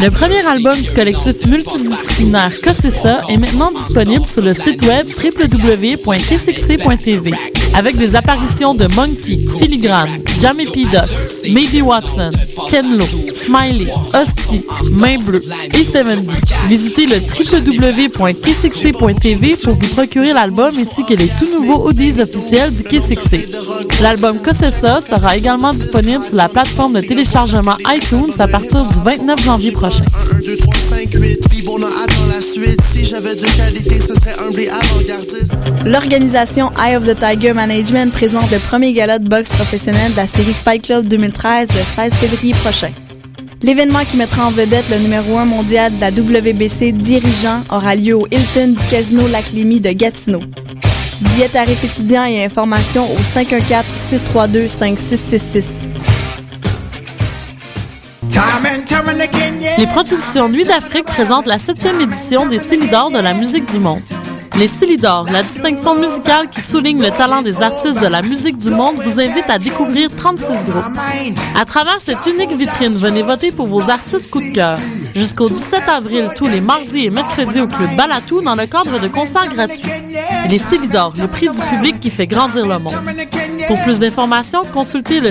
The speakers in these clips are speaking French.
Le premier album du collectif multidisciplinaire Cossessa est maintenant disponible sur le site web www.kcxc.tv avec des apparitions de Monkey, Filigrane, Jamie P. Ducks, Maybe Watson, Ken Lo, Smiley, Hostie, Main Bleue et Seven D. Visitez le www.kcxc.tv pour vous procurer l'album ainsi que les tout nouveaux audios officiels du Kcxc. L'album Cossessa sera également disponible sur la plateforme de téléchargement iTunes à partir du 29 janvier prochain. L'organisation Eye of the Tiger Management présente le premier gala de boxe professionnel de la série Fight Club 2013 le 16 février prochain. L'événement qui mettra en vedette le numéro 1 mondial de la WBC dirigeant aura lieu au Hilton du Casino Lac-Lémy de Gatineau. Billets tarifs étudiants et informations au 514-632-5666. Les productions Nuit d'Afrique présentent la septième édition des Célidors de la musique du monde. Les Célidors, la distinction musicale qui souligne le talent des artistes de la musique du monde, vous invite à découvrir 36 groupes. À travers cette unique vitrine, venez voter pour vos artistes coup de cœur. Jusqu'au 17 avril, tous les mardis et mercredis au Club Balatou dans le cadre de concerts gratuits. Les Célidors, le prix du public qui fait grandir le monde. Pour plus d'informations, consultez le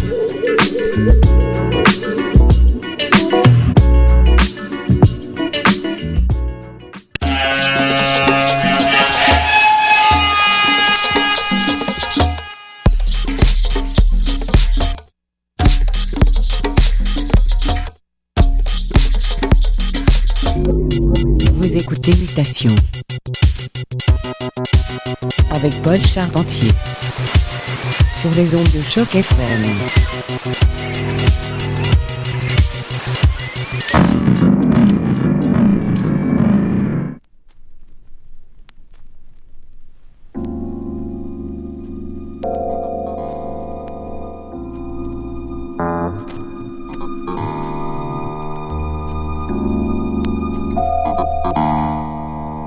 Charpentier sur les ondes de choc FM.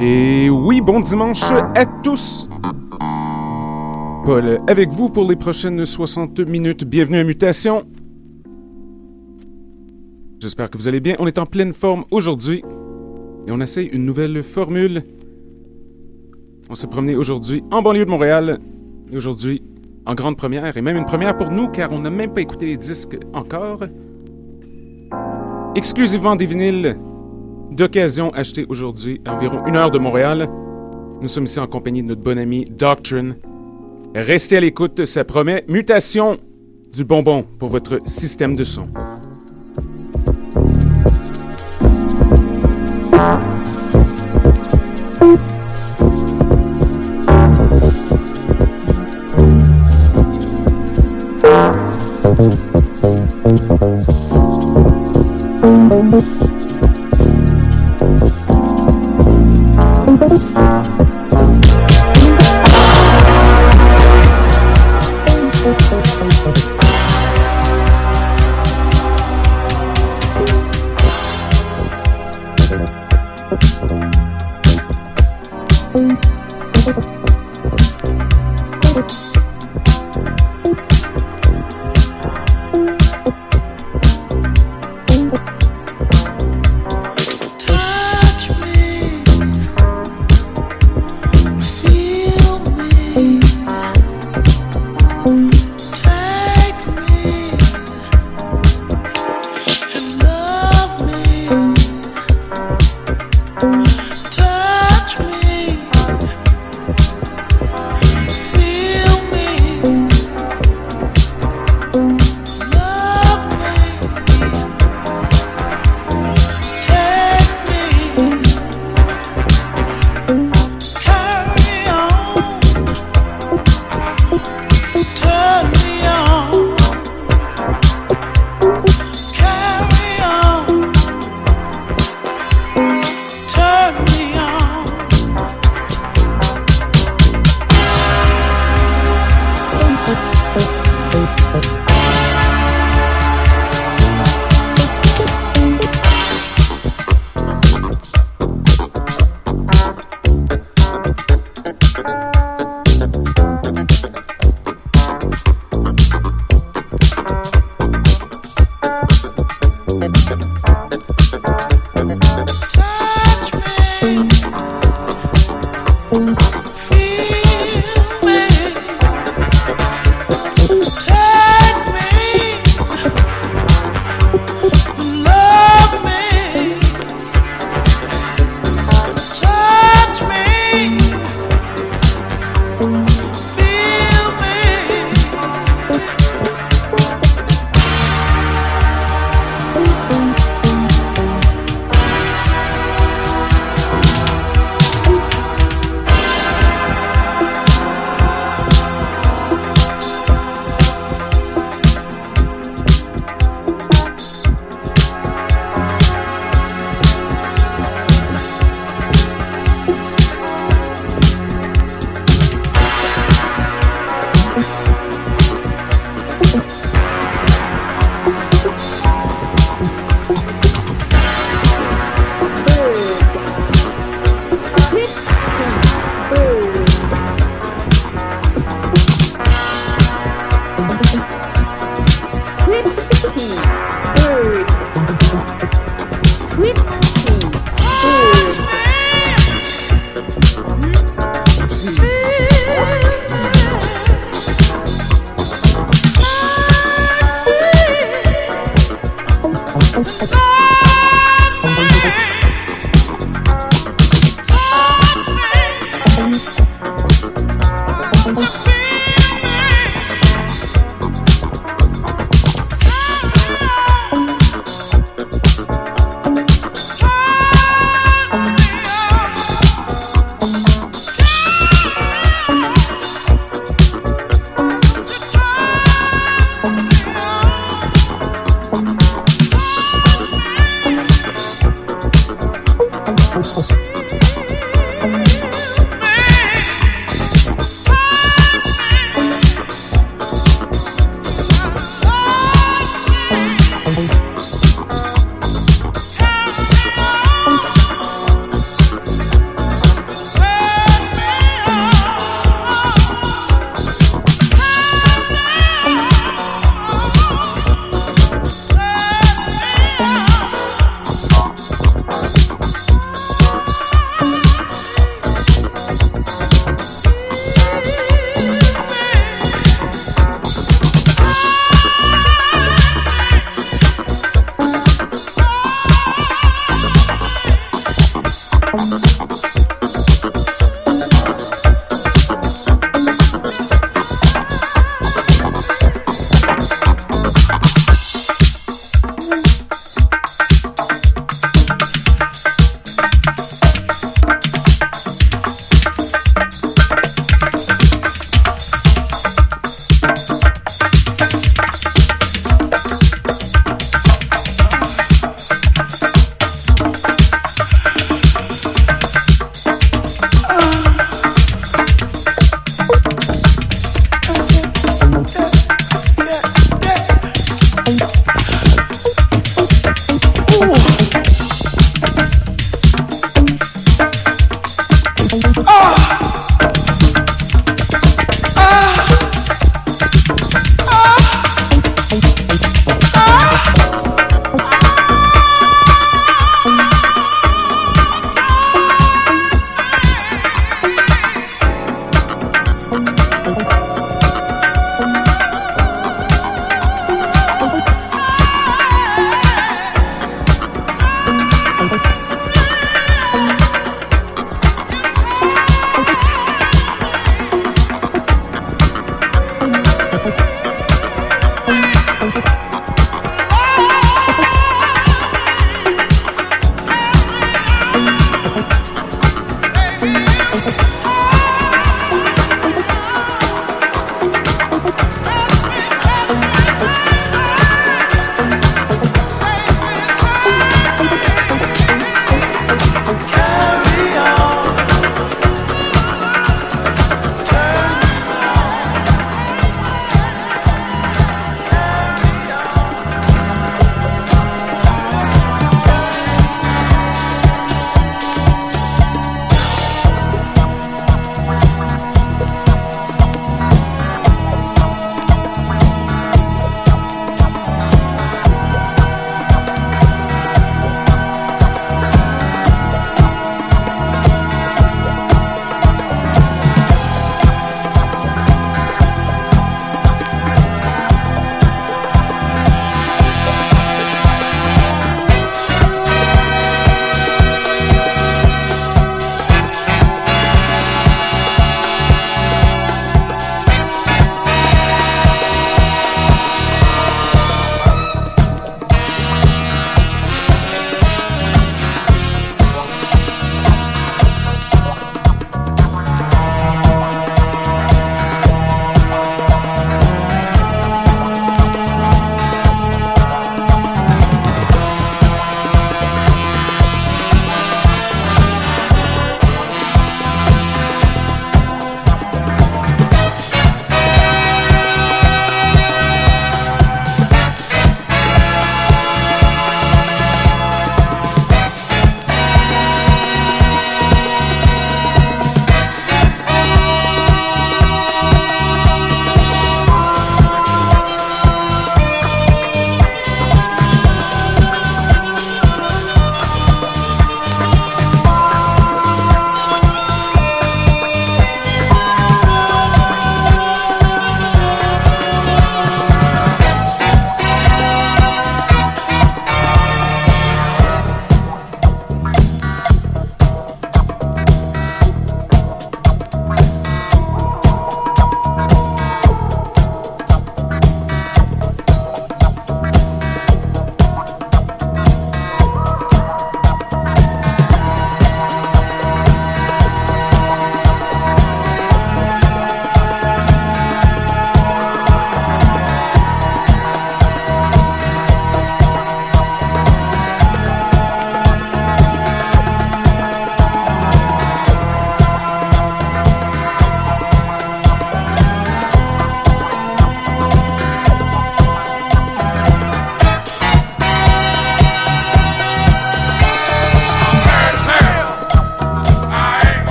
Et oui, bon dimanche à tous. Paul avec vous pour les prochaines 60 minutes. Bienvenue à Mutation. J'espère que vous allez bien. On est en pleine forme aujourd'hui et on essaye une nouvelle formule. On s'est promené aujourd'hui en banlieue de Montréal et aujourd'hui en grande première et même une première pour nous car on n'a même pas écouté les disques encore. Exclusivement des vinyles d'occasion achetés aujourd'hui à environ une heure de Montréal. Nous sommes ici en compagnie de notre bon ami Doctrine. Restez à l'écoute, ça promet mutation du bonbon pour votre système de son.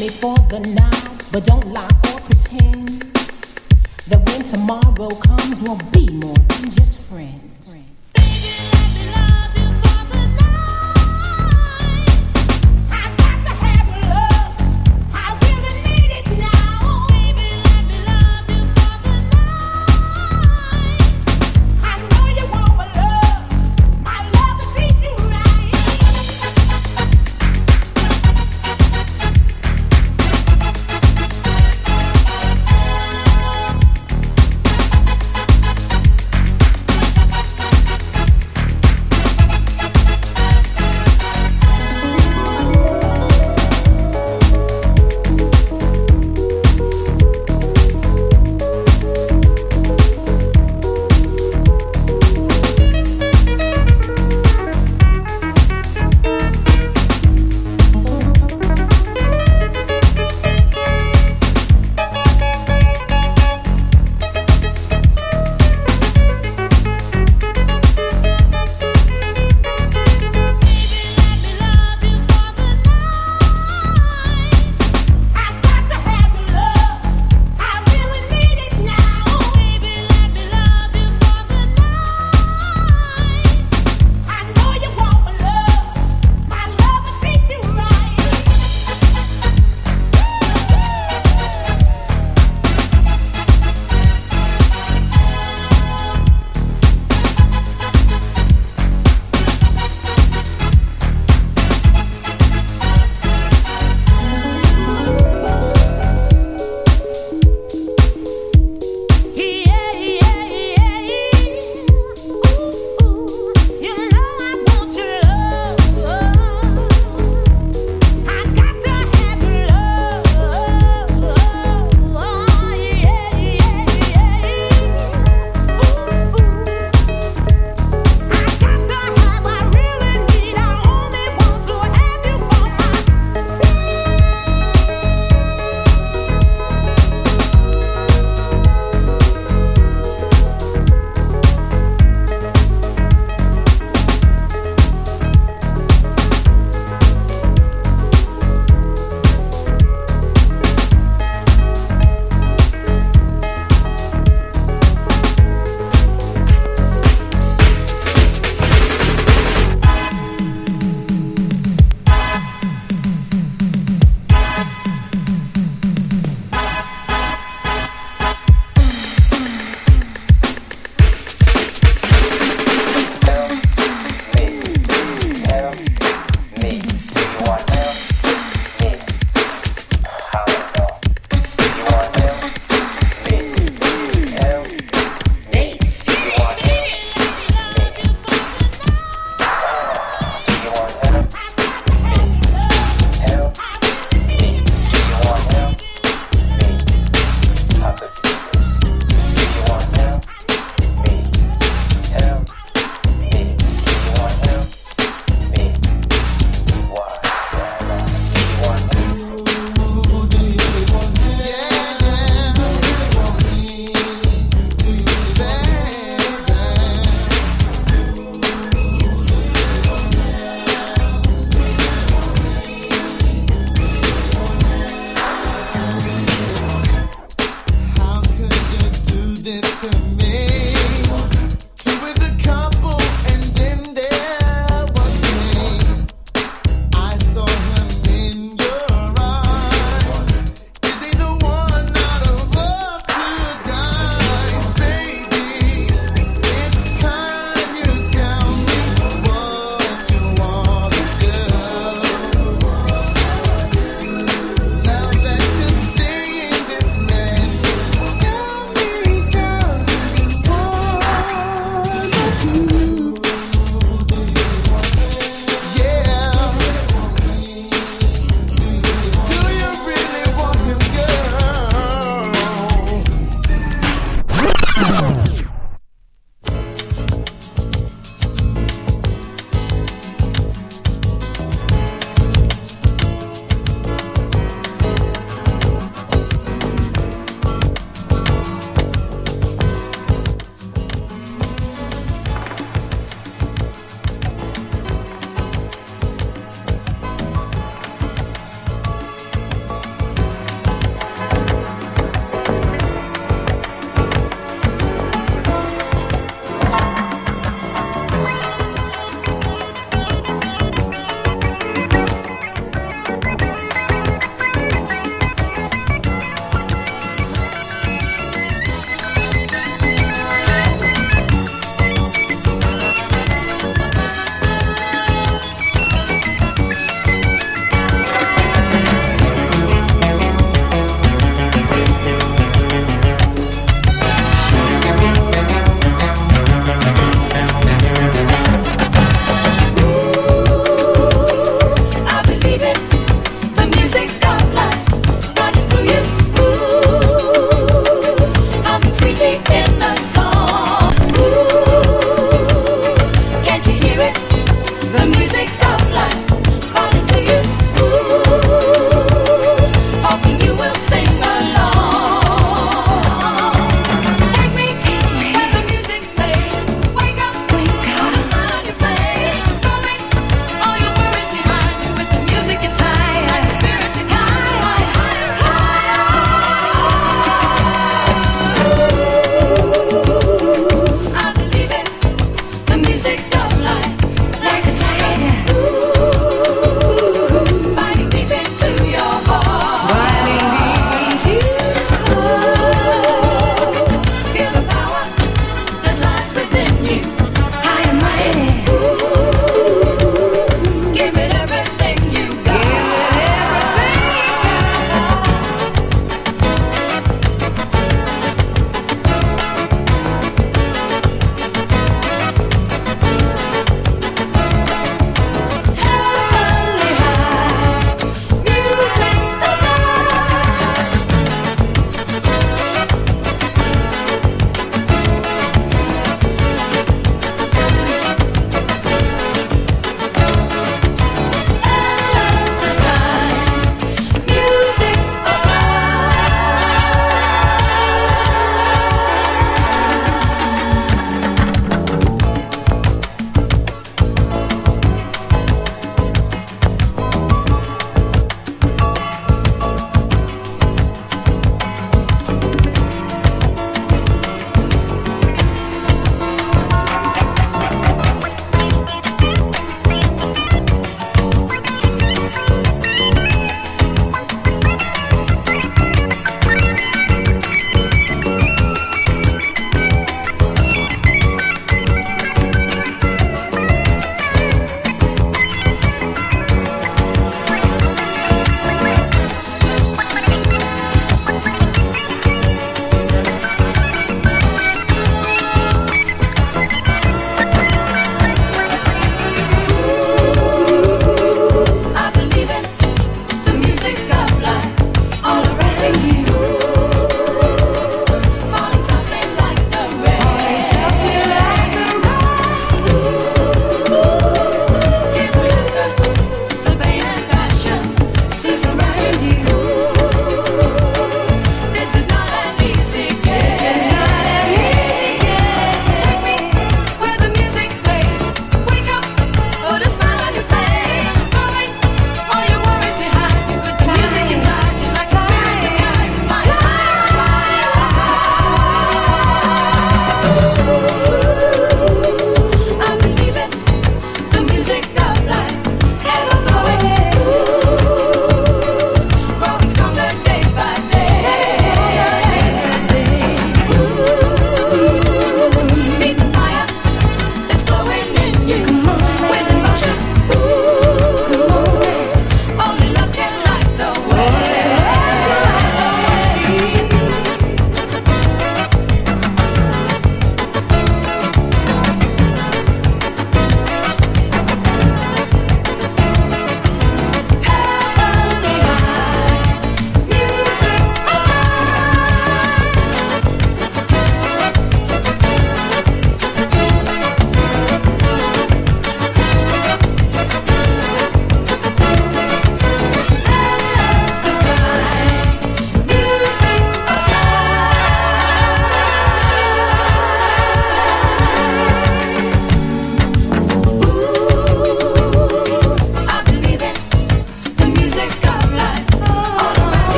me for the now, but don't lie or pretend that when tomorrow comes, we'll be more than just friends.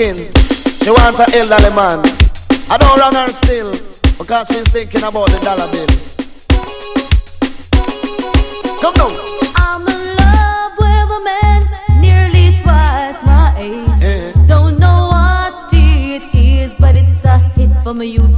Thinking? She wants a elderly man. I don't run her still because she's thinking about the dollar bill. Come now. I'm in love with a man nearly twice my age. Eh. Don't know what it is, but it's a hit from my youthful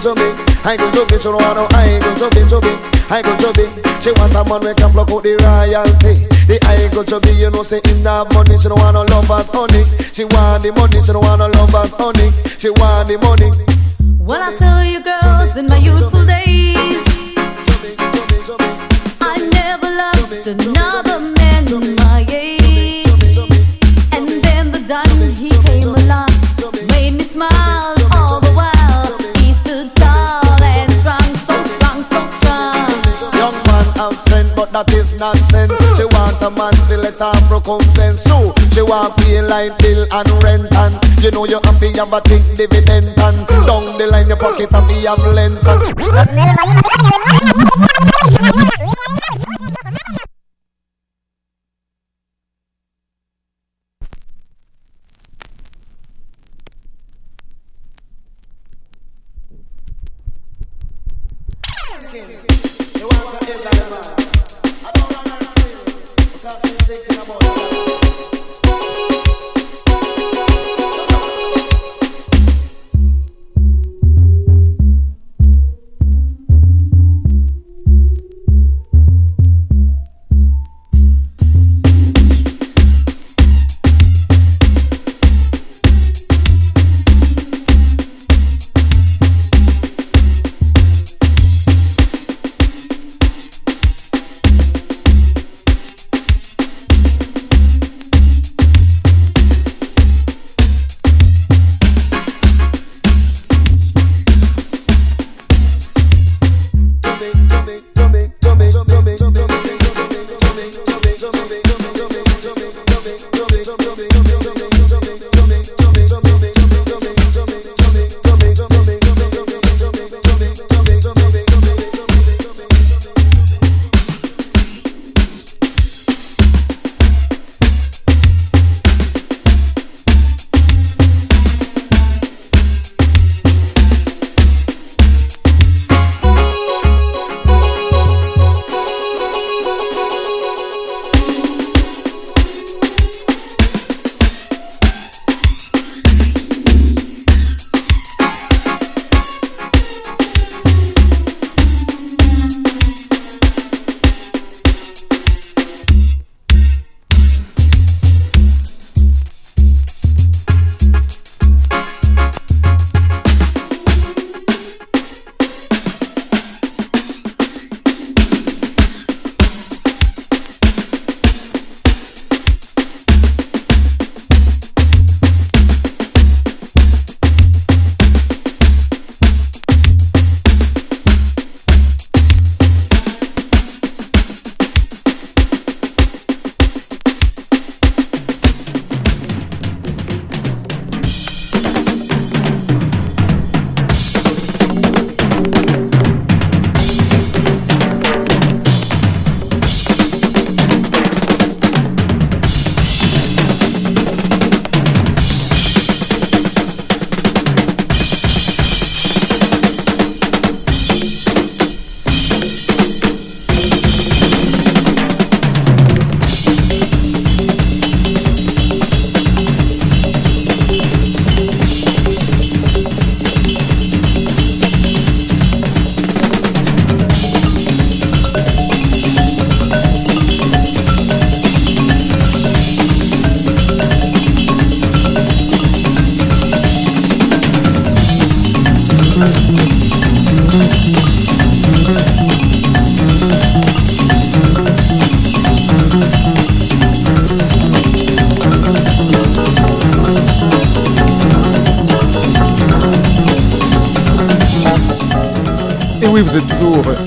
Me. I go me, she don't want no. I go to me. I go to. She want a man we can block out the royalty. The I go me, you know, say in that money, she don't want no lovers, honey. She want the money, she don't want no lovers, honey. She want the money. Well, I tell you, girls, in my youthful days. I never loved another that is nonsense. She want a man to let her circumference too. She want pay line bill and rent and you know you have to have a thick dividend and down the line your pocket happy have length. And Thinking. You want to end that man. Because she's thinking about another.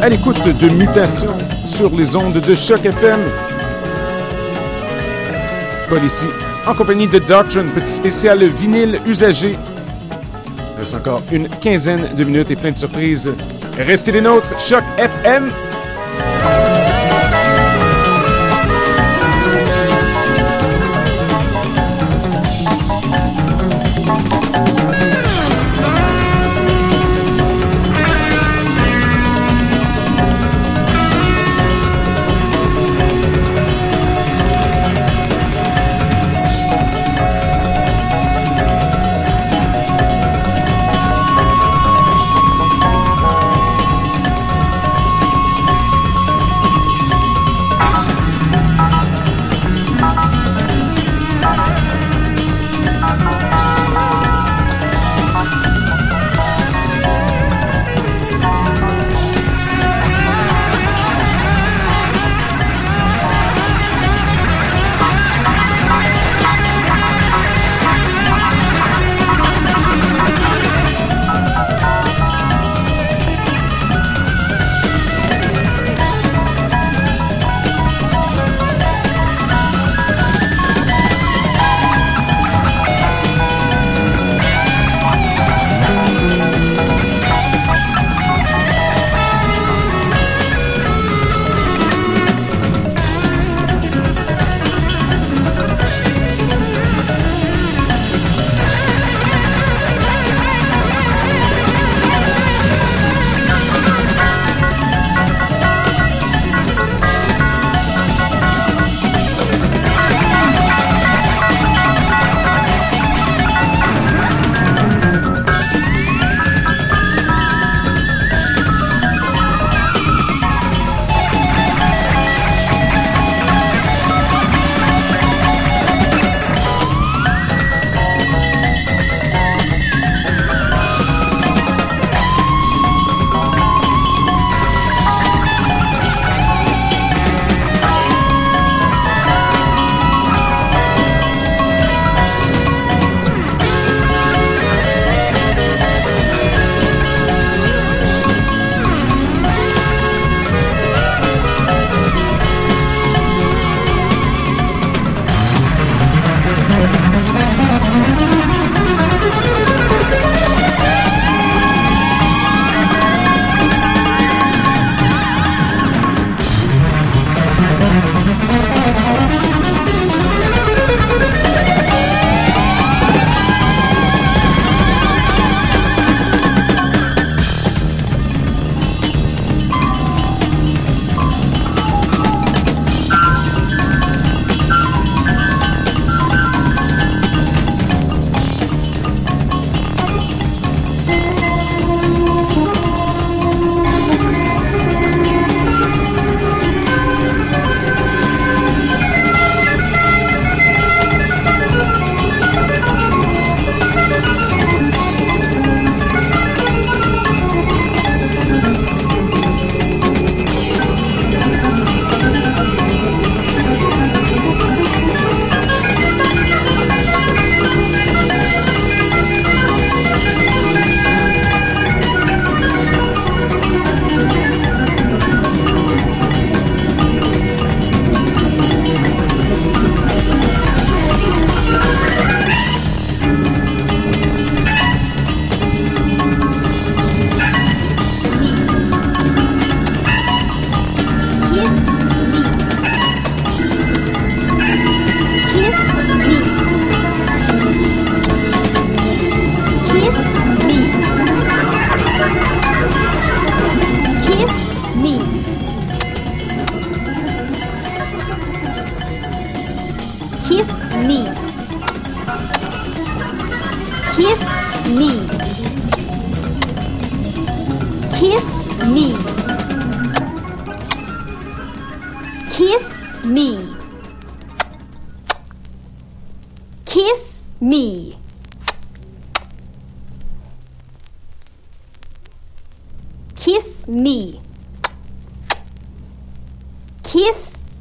À l'écoute de Mutation sur les ondes de Choc FM. Paul ici, en compagnie de Doctrine, petit spécial vinyle usagé. Il reste encore une quinzaine de minutes et plein de surprises. Restez les nôtres, Choc FM.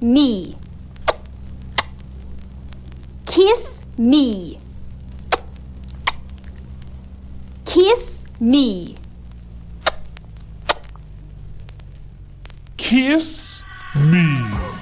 me. Kiss me. Kiss me. Kiss me.